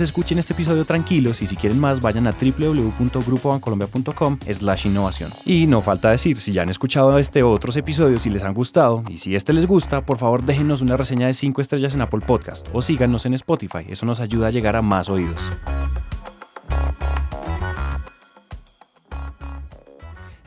escuchen este episodio tranquilos y si quieren más vayan a www.grupobancolombia.com slash innovación. Y no falta decir, si ya han escuchado este otros episodios y les han gustado y si este les gusta, por favor déjenos una reseña de 5 estrellas en Apple Podcast o síganos en Spotify, eso nos ayuda a llegar a más oídos.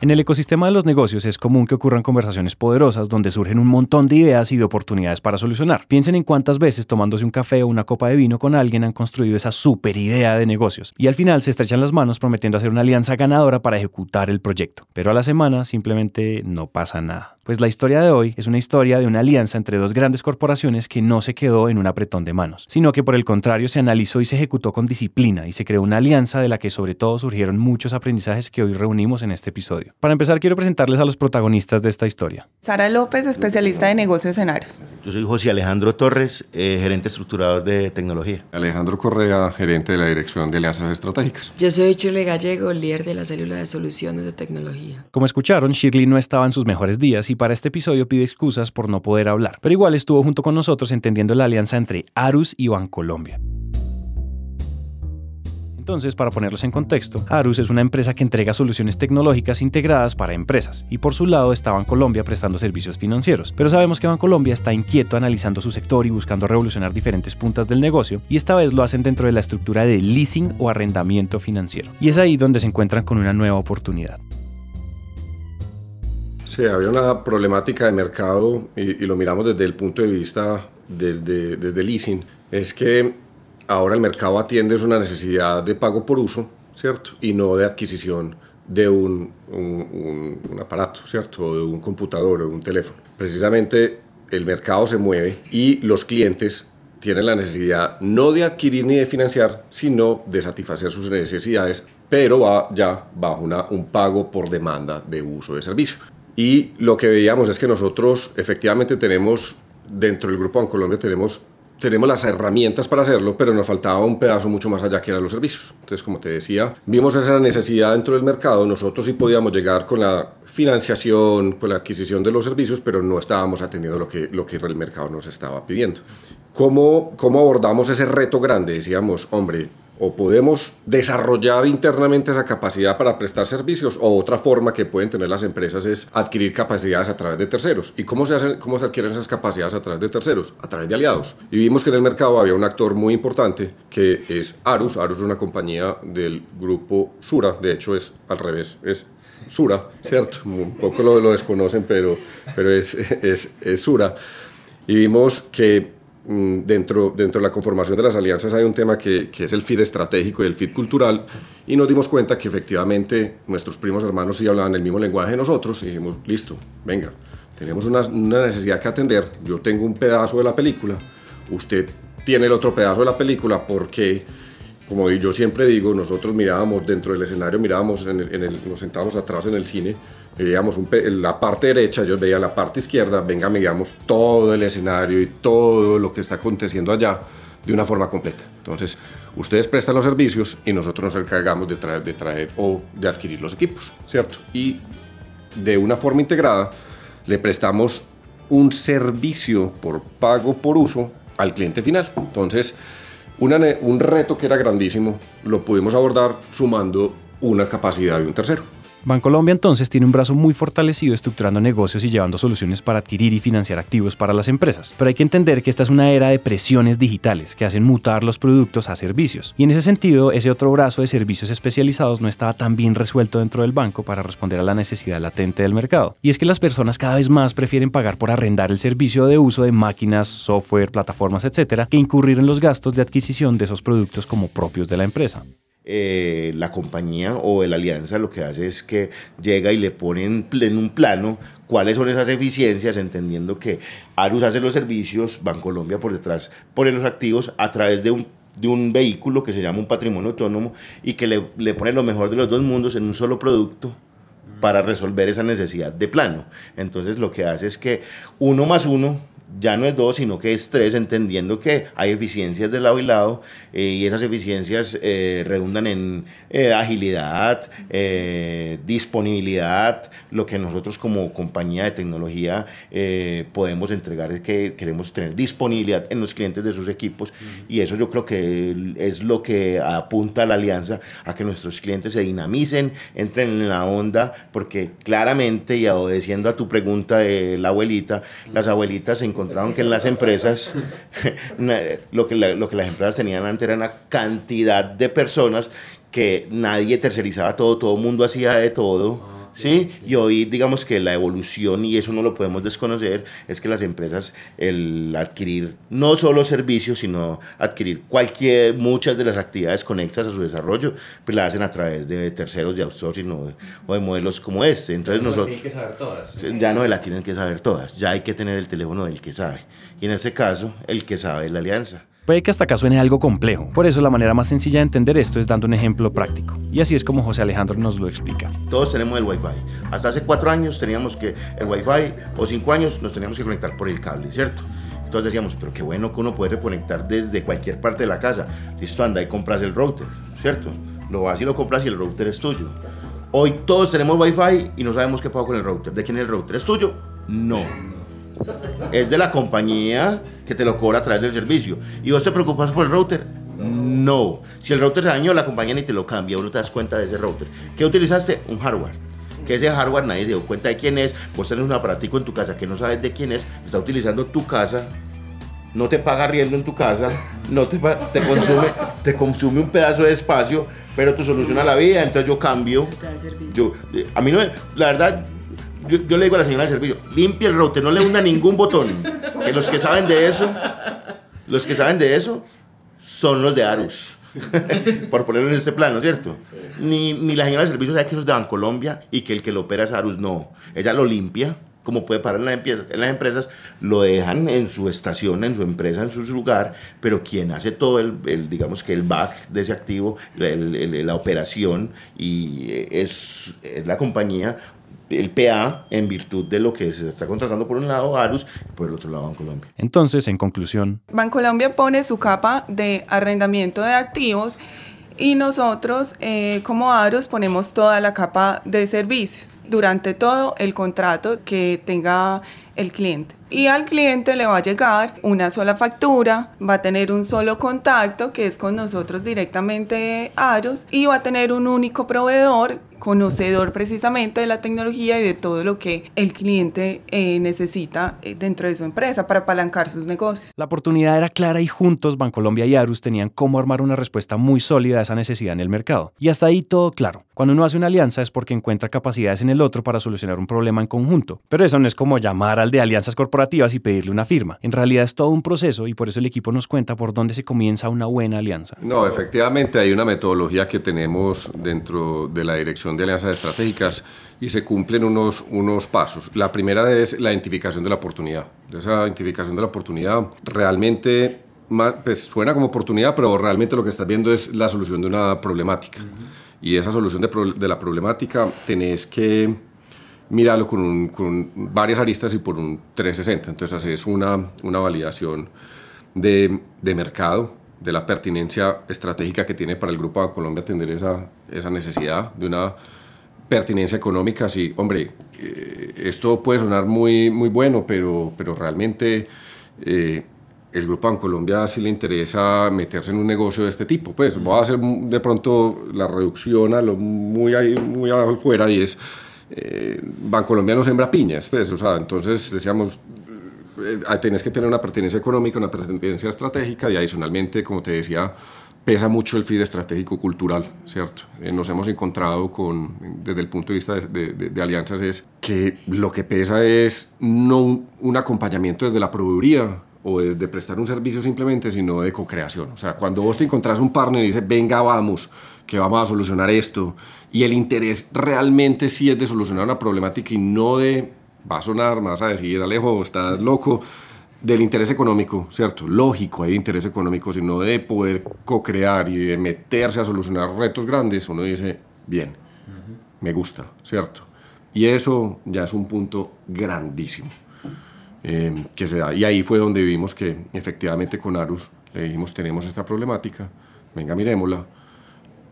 En el ecosistema de los negocios es común que ocurran conversaciones poderosas donde surgen un montón de ideas y de oportunidades para solucionar. Piensen en cuántas veces tomándose un café o una copa de vino con alguien han construido esa super idea de negocios y al final se estrechan las manos prometiendo hacer una alianza ganadora para ejecutar el proyecto. Pero a la semana simplemente no pasa nada. Pues la historia de hoy es una historia de una alianza entre dos grandes corporaciones que no se quedó en un apretón de manos, sino que por el contrario se analizó y se ejecutó con disciplina y se creó una alianza de la que sobre todo surgieron muchos aprendizajes que hoy reunimos en este episodio. Para empezar quiero presentarles a los protagonistas de esta historia. Sara López, especialista de negocios escenarios. Yo soy José Alejandro Torres, eh, gerente estructurador de tecnología. Alejandro Correa, gerente de la Dirección de Alianzas Estratégicas. Yo soy Shirley Gallego, líder de la célula de soluciones de tecnología. Como escucharon, Shirley no estaba en sus mejores días y para este episodio pide excusas por no poder hablar, pero igual estuvo junto con nosotros entendiendo la alianza entre Arus y Bancolombia. Entonces, para ponerlos en contexto, Arus es una empresa que entrega soluciones tecnológicas integradas para empresas, y por su lado está Bancolombia prestando servicios financieros. Pero sabemos que Bancolombia está inquieto analizando su sector y buscando revolucionar diferentes puntas del negocio, y esta vez lo hacen dentro de la estructura de leasing o arrendamiento financiero. Y es ahí donde se encuentran con una nueva oportunidad. Sí, había una problemática de mercado y, lo miramos desde el punto de vista desde, desde leasing. Es que ahora el mercado atiende una necesidad de pago por uso, ¿cierto? Y no de adquisición de un, un, un, aparato, ¿cierto? O de un computador o de un teléfono. Precisamente el mercado se mueve y los clientes tienen la necesidad no de adquirir ni de financiar, sino de satisfacer sus necesidades, pero va ya bajo una, un pago por demanda de uso de servicio. Y lo que veíamos es que nosotros efectivamente tenemos, dentro del Grupo Colombia tenemos, tenemos las herramientas para hacerlo, pero nos faltaba un pedazo mucho más allá que eran los servicios. Entonces, como te decía, vimos esa necesidad dentro del mercado, nosotros sí podíamos llegar con la financiación, con la adquisición de los servicios, pero no estábamos atendiendo lo que, lo que el mercado nos estaba pidiendo. ¿Cómo, ¿Cómo abordamos ese reto grande? Decíamos, hombre, o podemos desarrollar internamente esa capacidad para prestar servicios o otra forma que pueden tener las empresas es adquirir capacidades a través de terceros. ¿Y cómo se, hacen, cómo se adquieren esas capacidades a través de terceros? A través de aliados. Y vimos que en el mercado había un actor muy importante que es Arus. Arus es una compañía del grupo Sura, de hecho es al revés, es Sura, ¿cierto? Un poco lo, lo desconocen, pero, pero es, es, es Sura. Y vimos que dentro, dentro de la conformación de las alianzas hay un tema que, que, es el feed estratégico y el feed cultural y nos dimos cuenta que efectivamente nuestros primos hermanos sí hablaban el mismo lenguaje de nosotros y dijimos, listo, venga, tenemos una, una necesidad que atender, yo tengo un pedazo de la película, usted tiene el otro pedazo de la película porque como yo siempre digo, nosotros mirábamos dentro del escenario, mirábamos, en el, nos sentábamos atrás en el cine, veíamos un, la parte derecha, ellos veían la parte izquierda, venga, miramos todo el escenario y todo lo que está aconteciendo allá de una forma completa. Entonces, ustedes prestan los servicios y nosotros nos encargamos de traer, de traer o de adquirir los equipos, ¿cierto? Y de una forma integrada le prestamos un servicio por pago por uso al cliente final. Entonces, un reto que era grandísimo lo pudimos abordar sumando una capacidad de un tercero. Bancolombia entonces tiene un brazo muy fortalecido estructurando negocios y llevando soluciones para adquirir y financiar activos para las empresas. Pero hay que entender que esta es una era de presiones digitales que hacen mutar los productos a servicios. Y en ese sentido, ese otro brazo de servicios especializados no estaba tan bien resuelto dentro del banco para responder a la necesidad latente del mercado. Y es que las personas cada vez más prefieren pagar por arrendar el servicio de uso de máquinas, software, plataformas, etcétera, que incurrir en los gastos de adquisición de esos productos como propios de la empresa. Eh, la compañía o la alianza lo que hace es que llega y le pone en, un plano cuáles son esas eficiencias, entendiendo que Arus hace los servicios, Bancolombia por detrás pone los activos a través de un de un vehículo que se llama un patrimonio autónomo y que le, le pone lo mejor de los dos mundos en un solo producto para resolver esa necesidad de plano. Entonces lo que hace es que uno más uno ya no es dos, sino que es tres, entendiendo que hay eficiencias de lado y lado eh, y esas eficiencias eh, redundan en eh, agilidad, disponibilidad. Lo que nosotros como compañía de tecnología podemos entregar es que queremos tener disponibilidad en los clientes de sus equipos y eso yo creo que es lo que apunta a la alianza a que nuestros clientes se dinamicen, entren en la onda, porque claramente y obedeciendo a tu pregunta de la abuelita, las abuelitas se encontraron que en las empresas, lo que, lo que las empresas tenían antes era una cantidad de personas que nadie tercerizaba todo, todo el mundo hacía de todo ¿sí? Y hoy digamos que la evolución, y eso no lo podemos desconocer, es que las empresas, el adquirir no solo servicios, sino adquirir cualquier, muchas de las actividades conexas a su desarrollo, pues la hacen a través de terceros de outsourcing o de, o de modelos como este. Entonces nosotros... tienen que saber todas. Ya no la tienen que saber todas, ya hay que tener el teléfono del que sabe. Y en ese caso, el que sabe es la alianza. Puede que hasta acá suene algo complejo, por eso la manera más sencilla de entender esto es dando un ejemplo práctico. Y así es como José Alejandro nos lo explica. Todos tenemos el Wi-Fi. Hasta hace cuatro años teníamos que el Wi-Fi, o cinco años nos teníamos que conectar por el cable, ¿cierto? Entonces decíamos, pero qué bueno que uno puede conectar desde cualquier parte de la casa. Listo, anda y compras el router, ¿cierto? Lo vas y lo compras y el router es tuyo. Hoy todos tenemos Wi-Fi y no sabemos qué pago con el router. ¿De quién es el router? ¿Es tuyo? No es de la compañía que te lo cobra a través del servicio. ¿Y vos te preocupas por el router? No. Si el router se dañó, la compañía ni te lo cambia, uno te das cuenta de ese router. ¿Qué utilizaste? Un hardware. Que ese hardware nadie se dio cuenta de quién es. Vos tenés un aparatico en tu casa que no sabes de quién es, está utilizando tu casa, no te paga riendo en tu casa, no te, te, consume, te consume un pedazo de espacio, pero te soluciona la vida. Entonces yo cambio. Yo, a mí no, la verdad, yo, le digo a la señora del servicio, limpie el router, no le hunda ningún botón. Que los que saben de eso, los que saben de eso, son los de Arus. Por ponerlo en este plano, ¿cierto? Ni, ni la señora del servicio sabe que eso es de Bancolombia y que el que lo opera es Arus, no. Ella lo limpia, como puede parar en, en las empresas, lo dejan en su estación, en su empresa, en su lugar, pero quien hace todo el, digamos que el back de ese activo, la operación, y es la compañía el PA en virtud de lo que se está contratando por un lado Arus y por el otro lado Bancolombia. Entonces, en conclusión, Bancolombia pone su capa de arrendamiento de activos y nosotros eh, como Arus ponemos toda la capa de servicios durante todo el contrato que tenga el cliente. Y al cliente le va a llegar una sola factura, va a tener un solo contacto que es con nosotros directamente Arus y va a tener un único proveedor conocedor precisamente de la tecnología y de todo lo que el cliente eh, necesita eh, dentro de su empresa para apalancar sus negocios. La oportunidad era clara y juntos Bancolombia y Arus tenían cómo armar una respuesta muy sólida a esa necesidad en el mercado. Y hasta ahí todo claro. Cuando uno hace una alianza es porque encuentra capacidades en el otro para solucionar un problema en conjunto. Pero eso no es como llamar al de alianzas corporativas y pedirle una firma. En realidad es todo un proceso y por eso el equipo nos cuenta por dónde se comienza una buena alianza. No, efectivamente hay una metodología que tenemos dentro de la dirección de alianzas estratégicas y se cumplen unos, unos pasos. La primera es la identificación de la oportunidad. Esa identificación de la oportunidad realmente más, pues, suena como oportunidad, pero realmente lo que estás viendo es la solución de una problemática. Y esa solución de, de, la problemática tenés que mirarlo con, varias aristas y por un 360. Entonces haces una, una validación de, de mercado, de la pertinencia estratégica que tiene para el Grupo de Colombia atender esa, esa necesidad de una pertinencia económica, sí, hombre, eh, esto puede sonar muy, muy bueno, pero, pero realmente eh, el Grupo Colombia sí le interesa meterse en un negocio de este tipo. Pues voy a hacer de pronto la reducción a lo muy, muy afuera y es, eh, Bancolombia no sembra piñas, pues, o sea, entonces decíamos, eh, tienes que tener una pertenencia económica, una pertenencia estratégica y adicionalmente, como te decía, pesa mucho el feed estratégico cultural, ¿cierto? Eh, nos hemos encontrado con, desde el punto de vista de, de, alianzas, es que lo que pesa es no un, un acompañamiento desde la proveeduría o desde prestar un servicio simplemente, sino de co-creación. O sea, cuando vos te encontrás un partner y dices, venga, vamos, que vamos a solucionar esto, y el interés realmente sí es de solucionar una problemática y no de, va a sonar, más a decir, Alejo, estás loco, del interés económico, ¿cierto? Lógico, hay interés económico, sino de poder co-crear y de meterse a solucionar retos grandes, uno dice, bien, me gusta, ¿cierto? Y eso ya es un punto grandísimo eh, que se da. Y ahí fue donde vimos que efectivamente con Arus le dijimos, tenemos esta problemática, venga, miremosla.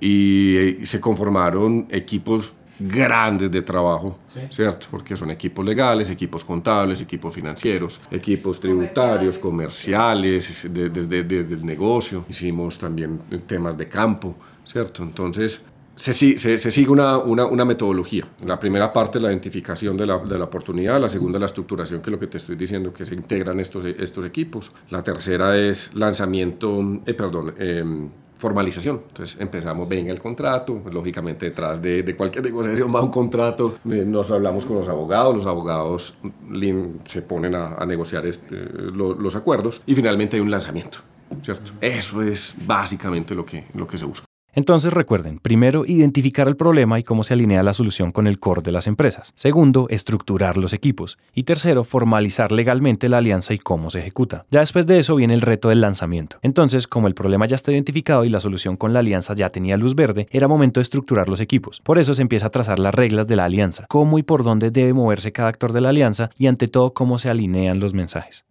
Y, se conformaron equipos grandes de trabajo, ¿cierto? Porque son equipos legales, equipos contables, equipos financieros, equipos tributarios, comerciales, desde de, el negocio. Hicimos también temas de campo, ¿cierto? Entonces, se, se, se, sigue una, una, una, metodología. La primera parte, la identificación de la, de la, oportunidad. La segunda, la estructuración, que es lo que te estoy diciendo, que se integran estos, estos equipos. La tercera es lanzamiento, eh, perdón, eh, formalización. Entonces empezamos, venga el contrato, lógicamente detrás de, cualquier negociación va un contrato, eh, nos hablamos con los abogados, los abogados se ponen a, negociar este, los, los acuerdos y finalmente hay un lanzamiento. ¿Cierto? Eso es básicamente lo que, lo que se busca. Entonces recuerden, primero, identificar el problema y cómo se alinea la solución con el core de las empresas. Segundo, estructurar los equipos. Y tercero, formalizar legalmente la alianza y cómo se ejecuta. Ya después de eso viene el reto del lanzamiento. Entonces, como el problema ya está identificado y la solución con la alianza ya tenía luz verde, era momento de estructurar los equipos. Por eso se empieza a trazar las reglas de la alianza, cómo y por dónde debe moverse cada actor de la alianza y ante todo cómo se alinean los mensajes.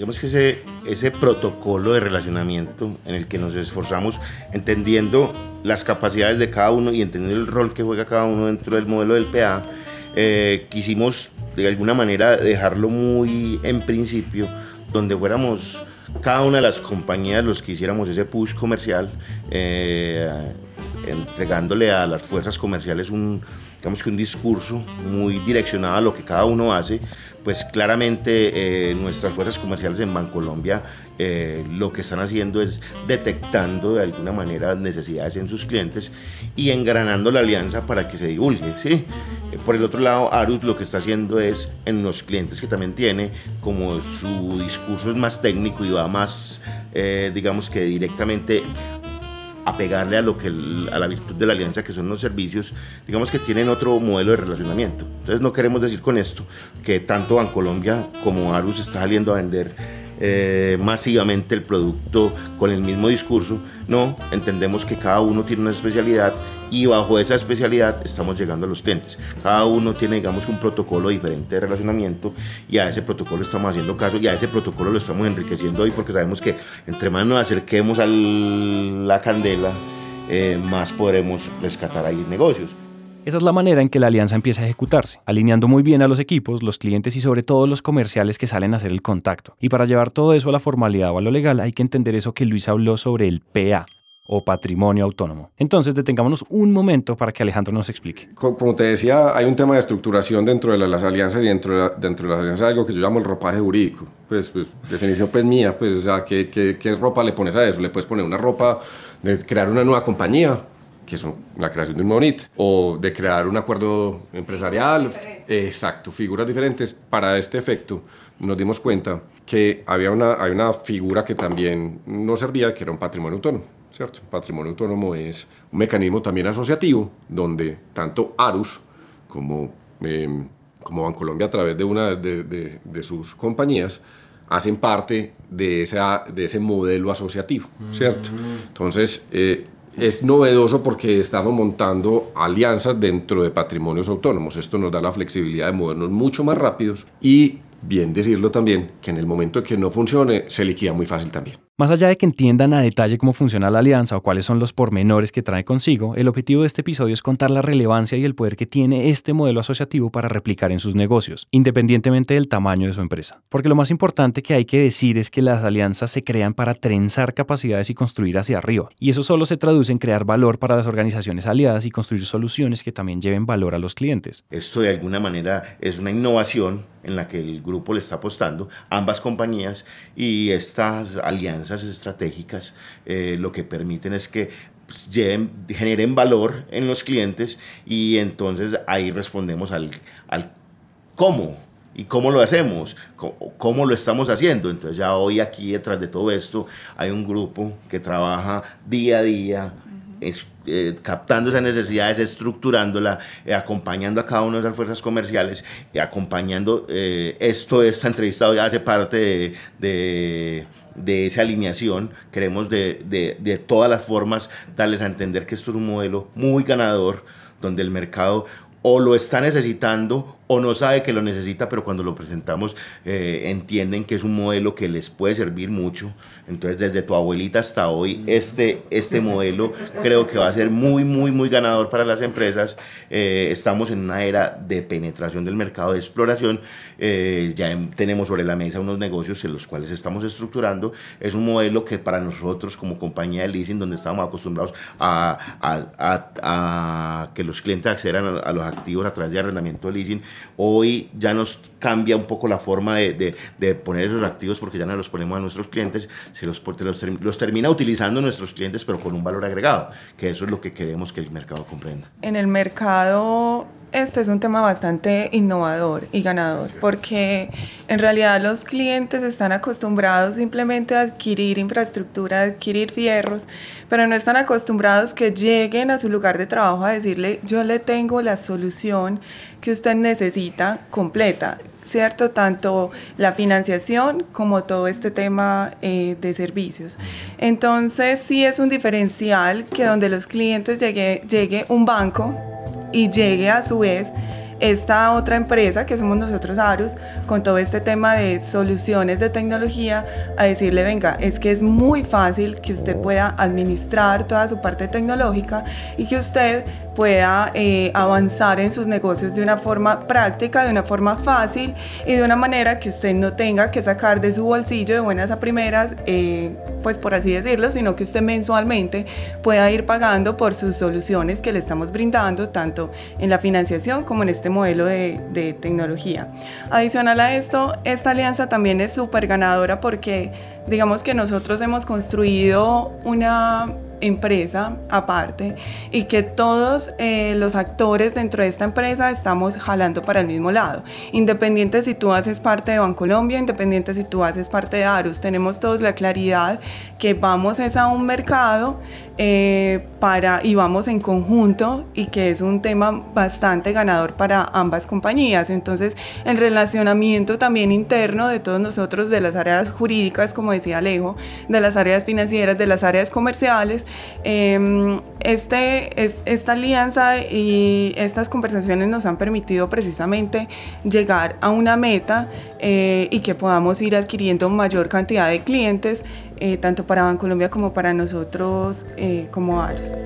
Digamos que ese, ese protocolo de relacionamiento en el que nos esforzamos entendiendo las capacidades de cada uno y entendiendo el rol que juega cada uno dentro del modelo del PA, eh, quisimos de alguna manera dejarlo muy en principio, donde fuéramos cada una de las compañías los que hiciéramos ese push comercial, eh, entregándole a las fuerzas comerciales un, digamos que un discurso muy direccionado a lo que cada uno hace, pues claramente eh, nuestras fuerzas comerciales en Bancolombia eh, lo que están haciendo es detectando de alguna manera necesidades en sus clientes y engranando la alianza para que se divulgue. Eh, por el otro lado, Arus lo que está haciendo es en los clientes que también tiene, como su discurso es más técnico y va más, digamos que directamente a pegarle a lo que a la virtud de la alianza que son los servicios, digamos que tienen otro modelo de relacionamiento. Entonces no queremos decir con esto que tanto Bancolombia como Arus está saliendo a vender eh, masivamente el producto con el mismo discurso. No, entendemos que cada uno tiene una especialidad y bajo esa especialidad estamos llegando a los clientes. Cada uno tiene, digamos, un protocolo diferente de relacionamiento y a ese protocolo estamos haciendo caso y a ese protocolo lo estamos enriqueciendo hoy porque sabemos que entre más nos acerquemos a la candela, eh, más podremos rescatar ahí negocios. Esa es la manera en que la alianza empieza a ejecutarse, alineando muy bien a los equipos, los clientes y sobre todo los comerciales que salen a hacer el contacto. Y para llevar todo eso a la formalidad o a lo legal hay que entender eso que Luis habló sobre el PA, o patrimonio autónomo. Entonces, detengámonos un momento para que Alejandro nos explique. Como te decía, hay un tema de estructuración dentro de las alianzas y dentro de, dentro de las alianzas algo que yo llamo el ropaje jurídico. Pues, pues definición pues mía, pues, o sea, ¿qué, qué, qué ropa le pones a eso? Le puedes poner una ropa de crear una nueva compañía, que es la creación de un monit, o de crear un acuerdo empresarial. Exacto, figuras diferentes. Para este efecto, nos dimos cuenta que había una, hay una figura que también nos servía, que era un patrimonio autónomo. ¿Cierto? Patrimonio autónomo es un mecanismo también asociativo donde tanto Arus como, eh, como Bancolombia a través de una de, de, de, sus compañías hacen parte de, esa, de ese modelo asociativo, ¿cierto? Entonces, eh, es novedoso porque estamos montando alianzas dentro de patrimonios autónomos. Esto nos da la flexibilidad de movernos mucho más rápidos y, bien decirlo también, que en el momento de que no funcione, se liquida muy fácil también. Más allá de que entiendan a detalle cómo funciona la alianza o cuáles son los pormenores que trae consigo, el objetivo de este episodio es contar la relevancia y el poder que tiene este modelo asociativo para replicar en sus negocios, independientemente del tamaño de su empresa. Porque lo más importante que hay que decir es que las alianzas se crean para trenzar capacidades y construir hacia arriba. Y eso solo se traduce en crear valor para las organizaciones aliadas y construir soluciones que también lleven valor a los clientes. Esto de alguna manera es una innovación en la que el grupo le está apostando, ambas compañías, y estas alianzas estratégicas eh, lo que permiten es que pues, lleven, generen valor en los clientes y entonces ahí respondemos al, al cómo y cómo lo hacemos, cómo, cómo, lo estamos haciendo. Entonces ya hoy aquí detrás de todo esto hay un grupo que trabaja día a día es, eh, captando esas necesidades, estructurándola, eh, acompañando a cada una de las fuerzas comerciales, y acompañando, esto, esta entrevista ya hace parte de, de esa alineación, queremos de, de, de, todas las formas darles a entender que esto es un modelo muy ganador, donde el mercado o lo está necesitando o no sabe que lo necesita, pero cuando lo presentamos eh, entienden que es un modelo que les puede servir mucho. Entonces, desde tu abuelita hasta hoy, este, este modelo creo que va a ser muy, muy, muy ganador para las empresas. Eh, estamos en una era de penetración del mercado, de exploración. Eh, ya tenemos sobre la mesa unos negocios en los cuales estamos estructurando. Es un modelo que para nosotros como compañía de leasing, donde estamos acostumbrados a, a, a, que los clientes accedan a, los activos a través de arrendamiento de leasing, Hoy ya nos cambia un poco la forma de, de, poner esos activos porque ya no los ponemos a nuestros clientes, se los, los, los termina utilizando nuestros clientes pero con un valor agregado, que eso es lo que queremos que el mercado comprenda. En el mercado este es un tema bastante innovador y ganador porque en realidad los clientes están acostumbrados simplemente a adquirir infraestructura, a adquirir fierros, pero no están acostumbrados que lleguen a su lugar de trabajo a decirle yo le tengo la solución que usted necesita completa. ¿cierto? Tanto la financiación como todo este tema eh, de servicios. Entonces, sí es un diferencial que donde los clientes llegue, llegue un banco y llegue a su vez esta otra empresa que somos nosotros Arus con todo este tema de soluciones de tecnología a decirle venga es que es muy fácil que usted pueda administrar toda su parte tecnológica y que usted pueda eh, avanzar en sus negocios de una forma práctica, de una forma fácil y de una manera que usted no tenga que sacar de su bolsillo de buenas a primeras, eh, pues por así decirlo, sino que usted mensualmente pueda ir pagando por sus soluciones que le estamos brindando, tanto en la financiación como en este modelo de, de tecnología. Adicional a esto, esta alianza también es súper ganadora porque digamos que nosotros hemos construido una empresa aparte y que todos eh, los actores dentro de esta empresa estamos jalando para el mismo lado. Independiente si tú haces parte de Bancolombia, independiente si tú haces parte de Arus, tenemos todos la claridad que vamos es a un mercado eh, para, y vamos en conjunto y que es un tema bastante ganador para ambas compañías. Entonces, el relacionamiento también interno de todos nosotros, de las áreas jurídicas, como decía Alejo, de las áreas financieras, de las áreas comerciales, em, este, es, esta alianza y estas conversaciones nos han permitido precisamente llegar a una meta eh, y que podamos ir adquiriendo mayor cantidad de clientes eh, tanto para Bancolombia como para nosotros eh, como ARUS.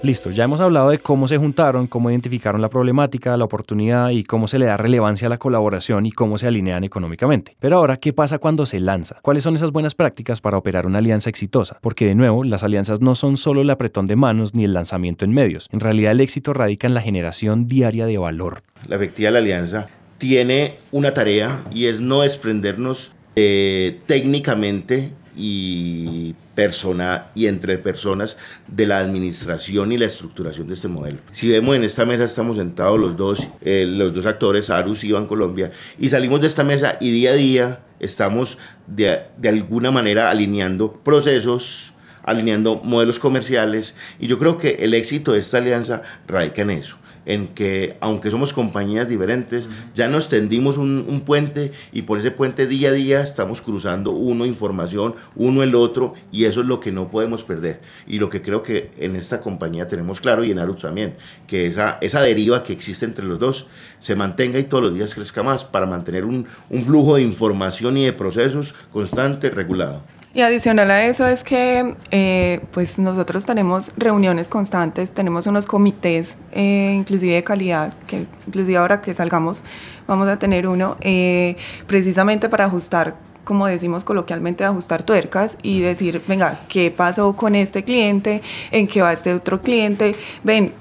Listo, ya hemos hablado de cómo se juntaron, cómo identificaron la problemática, la oportunidad y cómo se le da relevancia a la colaboración y cómo se alinean económicamente. Pero ahora, ¿qué pasa cuando se lanza? ¿Cuáles son esas buenas prácticas para operar una alianza exitosa? Porque de nuevo, las alianzas no son solo el apretón de manos ni el lanzamiento en medios. En realidad el éxito radica en la generación diaria de valor. La efectividad de la alianza tiene una tarea y es no desprendernos eh, técnicamente y persona y entre personas de la administración y la estructuración de este modelo. Si vemos en esta mesa estamos sentados los dos, eh, los dos actores, Arus y Colombia, y salimos de esta mesa y día a día estamos de, de alguna manera alineando procesos, alineando modelos comerciales, y yo creo que el éxito de esta alianza radica en eso en que aunque somos compañías diferentes, ya nos tendimos un, puente y por ese puente día a día estamos cruzando uno información, uno el otro y eso es lo que no podemos perder. Y lo que creo que en esta compañía tenemos claro y en Arut también, que esa, esa deriva que existe entre los dos se mantenga y todos los días crezca más para mantener un, un flujo de información y de procesos constante, regulado. Y adicional a eso es que eh, pues nosotros tenemos reuniones constantes, tenemos unos comités, eh, inclusive de calidad, que inclusive ahora que salgamos vamos a tener uno, eh, precisamente para ajustar como decimos coloquialmente, ajustar tuercas y decir, venga, ¿qué pasó con este cliente? ¿En qué va este otro cliente? Ven,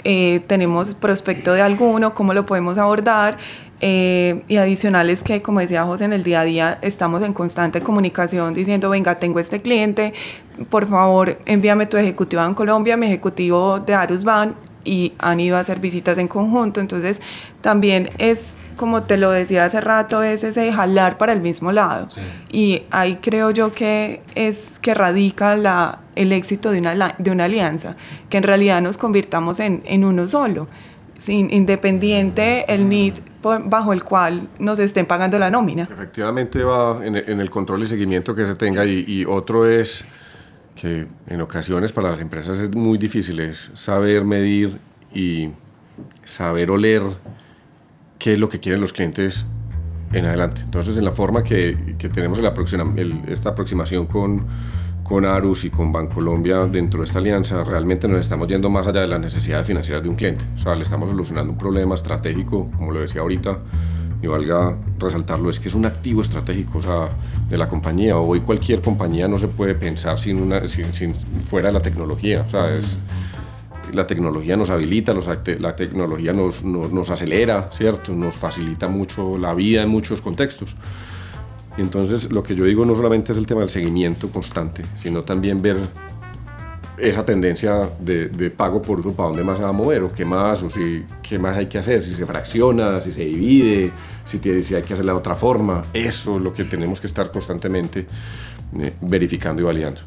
tenemos prospecto de alguno, ¿cómo lo podemos abordar? Eh, y adicionales que, como decía José, en el día a día estamos en constante comunicación diciendo, venga, tengo este cliente, por favor envíame tu ejecutivo en Colombia, mi ejecutivo de Arus Van y han ido a hacer visitas en conjunto. Entonces también es como te lo decía hace rato, es ese jalar para el mismo lado. Y ahí creo yo que es que radica la, el éxito de una, de una alianza, que en realidad nos convirtamos en, en uno solo, independiente el NID bajo el cual nos estén pagando la nómina. Efectivamente va en, el control y seguimiento que se tenga y, y otro es que en ocasiones para las empresas es muy difícil es saber medir y saber oler qué es lo que quieren los clientes en adelante. Entonces, en la forma que, que tenemos el, esta aproximación con, con Arus y con Bancolombia dentro de esta alianza, realmente nos estamos yendo más allá de las necesidades financieras de un cliente. O sea, le estamos solucionando un problema estratégico, como lo decía ahorita, y valga resaltarlo, es que es un activo estratégico o sea, de la compañía. Hoy cualquier compañía no se puede pensar sin, una, sin, sin fuera de la tecnología. O sea, es la tecnología nos habilita, la tecnología nos, nos, acelera, ¿cierto? Nos facilita mucho la vida en muchos contextos. Entonces lo que yo digo no solamente es el tema del seguimiento constante, sino también ver esa tendencia de, pago por uso, para dónde más se va a mover, o qué más, o si, qué más hay que hacer, si se fracciona, si se divide, si, tiene, si hay que hacerlo de otra forma. Eso es lo que tenemos que estar constantemente eh, verificando y validando.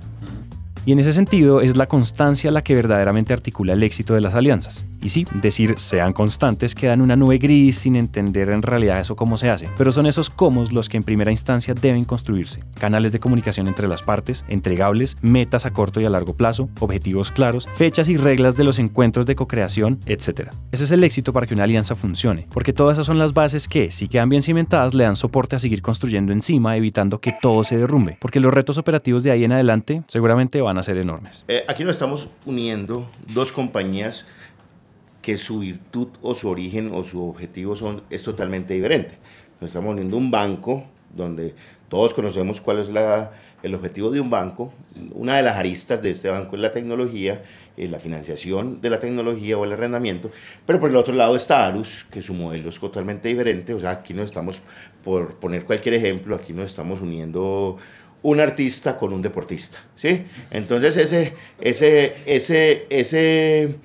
Y en ese sentido es la constancia la que verdaderamente articula el éxito de las alianzas. Y sí, decir sean constantes queda en una nube gris sin entender en realidad eso cómo se hace, pero son esos cómo los que en primera instancia deben construirse. Canales de comunicación entre las partes, entregables, metas a corto y a largo plazo, objetivos claros, fechas y reglas de los encuentros de co-creación, etc. Ese es el éxito para que una alianza funcione, porque todas esas son las bases que, si quedan bien cimentadas, le dan soporte a seguir construyendo encima, evitando que todo se derrumbe, porque los retos operativos de ahí en adelante seguramente van a ser enormes. Eh, aquí nos estamos uniendo dos compañías que su virtud o su origen o su objetivo son, es totalmente diferente. Nos estamos uniendo un banco donde todos conocemos cuál es el objetivo de un banco. Una de las aristas de este banco es la tecnología, eh, la financiación de la tecnología o el arrendamiento, pero por el otro lado está Arus, que su modelo es totalmente diferente. O sea, aquí no estamos, por poner cualquier ejemplo, aquí nos estamos uniendo un artista con un deportista, ¿sí? Entonces ese, ese, ese, ese,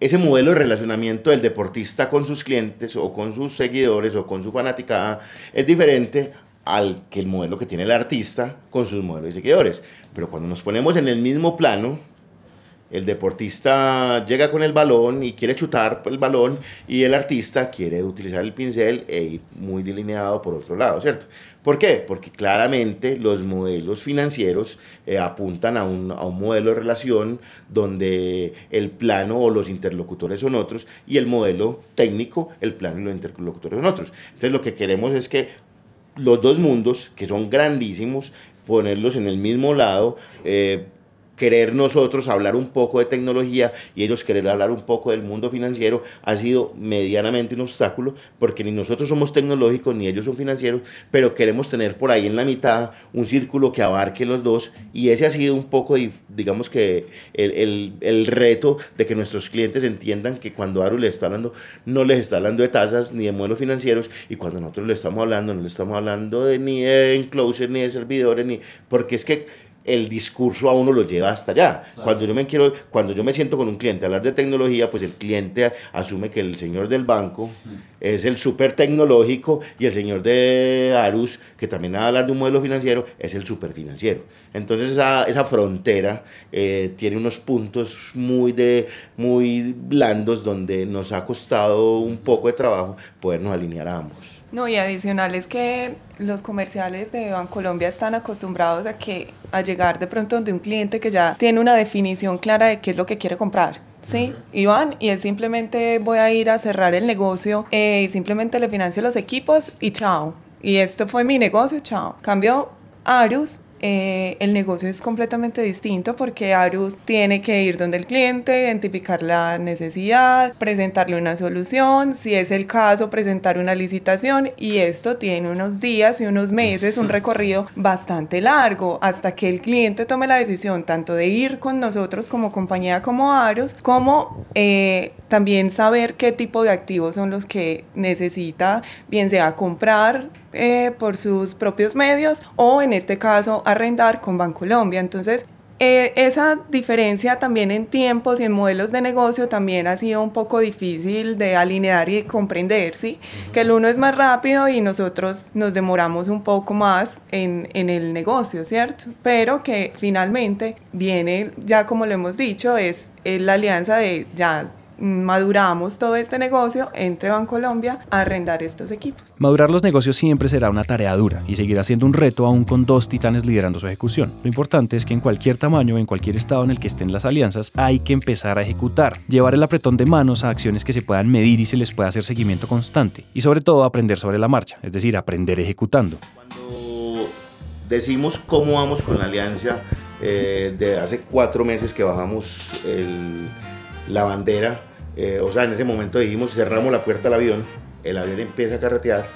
ese modelo de relacionamiento del deportista con sus clientes o con sus seguidores o con su fanaticada es diferente al que el modelo que tiene el artista con sus modelos de seguidores. Pero cuando nos ponemos en el mismo plano, el deportista llega con el balón y quiere chutar el balón y el artista quiere utilizar el pincel e ir muy delineado por otro lado, ¿cierto? ¿Por qué? Porque claramente los modelos financieros eh, apuntan a un, a un, modelo de relación donde el plano o los interlocutores son otros y el modelo técnico, el plano y los interlocutores son otros. Entonces lo que queremos es que los dos mundos, que son grandísimos, ponerlos en el mismo lado, eh, querer nosotros hablar un poco de tecnología y ellos querer hablar un poco del mundo financiero ha sido medianamente un obstáculo porque ni nosotros somos tecnológicos ni ellos son financieros, pero queremos tener por ahí en la mitad un círculo que abarque los dos y ese ha sido un poco, digamos que el, el, el reto de que nuestros clientes entiendan que cuando Aru les está hablando, no les está hablando de tasas ni de modelos financieros y cuando nosotros le estamos hablando, no le estamos hablando de ni de enclosure ni de servidores, ni porque es que el discurso a uno lo lleva hasta allá. Cuando yo me quiero, cuando yo me siento con un cliente a hablar de tecnología, pues el cliente asume que el señor del banco es el súper tecnológico y el señor de Arus, que también va a hablar de un modelo financiero, es el súper financiero. Entonces esa, esa frontera eh, tiene unos puntos muy, de, muy blandos donde nos ha costado un poco de trabajo podernos alinear a ambos. No, y adicional es que los comerciales de Bancolombia están acostumbrados a que a llegar de pronto donde un cliente que ya tiene una definición clara de qué es lo que quiere comprar. Sí, Iván, y es simplemente voy a ir a cerrar el negocio eh, y simplemente le financio los equipos y chao. Y esto fue mi negocio, chao. Cambio Arus eh, el negocio es completamente distinto porque Arus tiene que ir donde el cliente, identificar la necesidad, presentarle una solución, si es el caso, presentar una licitación y esto tiene unos días y unos meses, un recorrido bastante largo hasta que el cliente tome la decisión tanto de ir con nosotros como compañía como Arus, como eh, también saber qué tipo de activos son los que necesita, bien sea comprar eh, por sus propios medios o en este caso arrendar con Bancolombia. Entonces, eh, esa diferencia también en tiempos y en modelos de negocio también ha sido un poco difícil de alinear y comprender, ¿sí? Que el uno es más rápido y nosotros nos demoramos un poco más en, en el negocio, ¿cierto? Pero que finalmente viene, ya como lo hemos dicho, es la alianza de ya maduramos todo este negocio entre Bancolombia a arrendar estos equipos. Madurar los negocios siempre será una tarea dura y seguirá siendo un reto aún con dos titanes liderando su ejecución. Lo importante es que en cualquier tamaño, en cualquier estado en el que estén las alianzas, hay que empezar a ejecutar, llevar el apretón de manos a acciones que se puedan medir y se les pueda hacer seguimiento constante y sobre todo aprender sobre la marcha, es decir, aprender ejecutando. Cuando decimos cómo vamos con la alianza, eh, de hace cuatro meses que bajamos la bandera, eh, o sea, en ese momento dijimos, cerramos la puerta al avión, el avión empieza a carretear,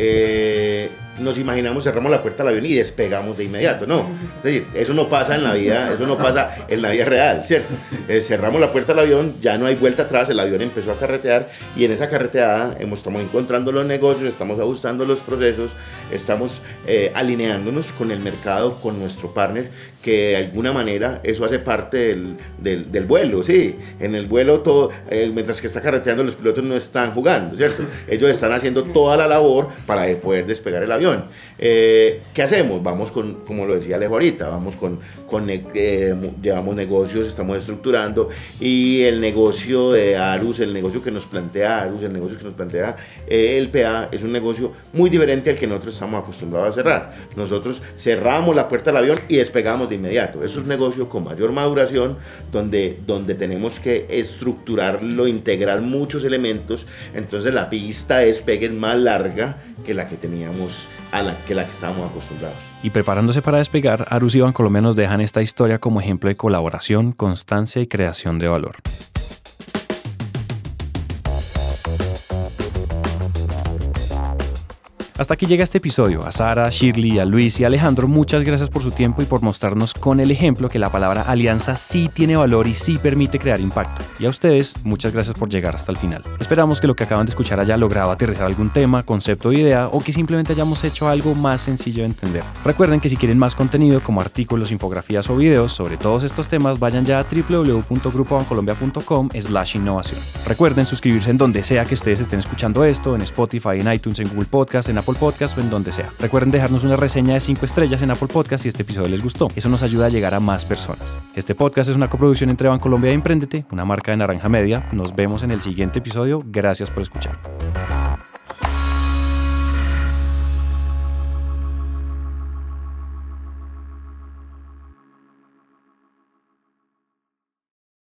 eh, nos imaginamos, cerramos la puerta del avión y despegamos de inmediato. No, es decir, eso no pasa en la vida, eso no pasa en la vida real, ¿cierto? Eh, cerramos la puerta del avión, ya no hay vuelta atrás, el avión empezó a carretear y en esa carreteada hemos, estamos encontrando los negocios, estamos ajustando los procesos, estamos eh, alineándonos con el mercado, con nuestro partner, que de alguna manera eso hace parte del, del, vuelo, ¿sí? En el vuelo todo, eh, mientras que está carreteando, los pilotos no están jugando, ¿cierto? Ellos están haciendo toda la labor para poder despegar el avión. Eh, ¿Qué hacemos? Vamos con, como lo decía Alejo ahorita, vamos con, con llevamos negocios, estamos estructurando y el negocio de Arus, el negocio que nos plantea Arus, el negocio que nos plantea el PA es un negocio muy diferente al que nosotros estamos acostumbrados a cerrar. Nosotros cerramos la puerta del avión y despegamos de inmediato. Es un negocio con mayor maduración donde, donde tenemos que estructurarlo, integrar muchos elementos. Entonces la pista de despegue es más larga que la que teníamos a la que la que estábamos acostumbrados. Y preparándose para despegar, Arus y Bancolombia nos dejan esta historia como ejemplo de colaboración, constancia y creación de valor. Hasta aquí llega este episodio. A Sara, Shirley, a Luis y a Alejandro, muchas gracias por su tiempo y por mostrarnos con el ejemplo que la palabra alianza sí tiene valor y sí permite crear impacto. Y a ustedes, muchas gracias por llegar hasta el final. Esperamos que lo que acaban de escuchar haya logrado aterrizar algún tema, concepto o idea o que simplemente hayamos hecho algo más sencillo de entender. Recuerden que si quieren más contenido como artículos, infografías o videos sobre todos estos temas, vayan ya a www.grupobancolombia.com slash innovación. Recuerden suscribirse en donde sea que ustedes estén escuchando esto, en Spotify, en iTunes, en Google Podcast, en Apple Podcast o en donde sea. Recuerden dejarnos una reseña de 5 estrellas en Apple Podcast si este episodio les gustó. Eso nos ayuda a llegar a más personas. Este podcast es una coproducción entre Bancolombia y Emprendete, una marca de Naranja Media. Nos vemos en el siguiente episodio. Gracias por escuchar.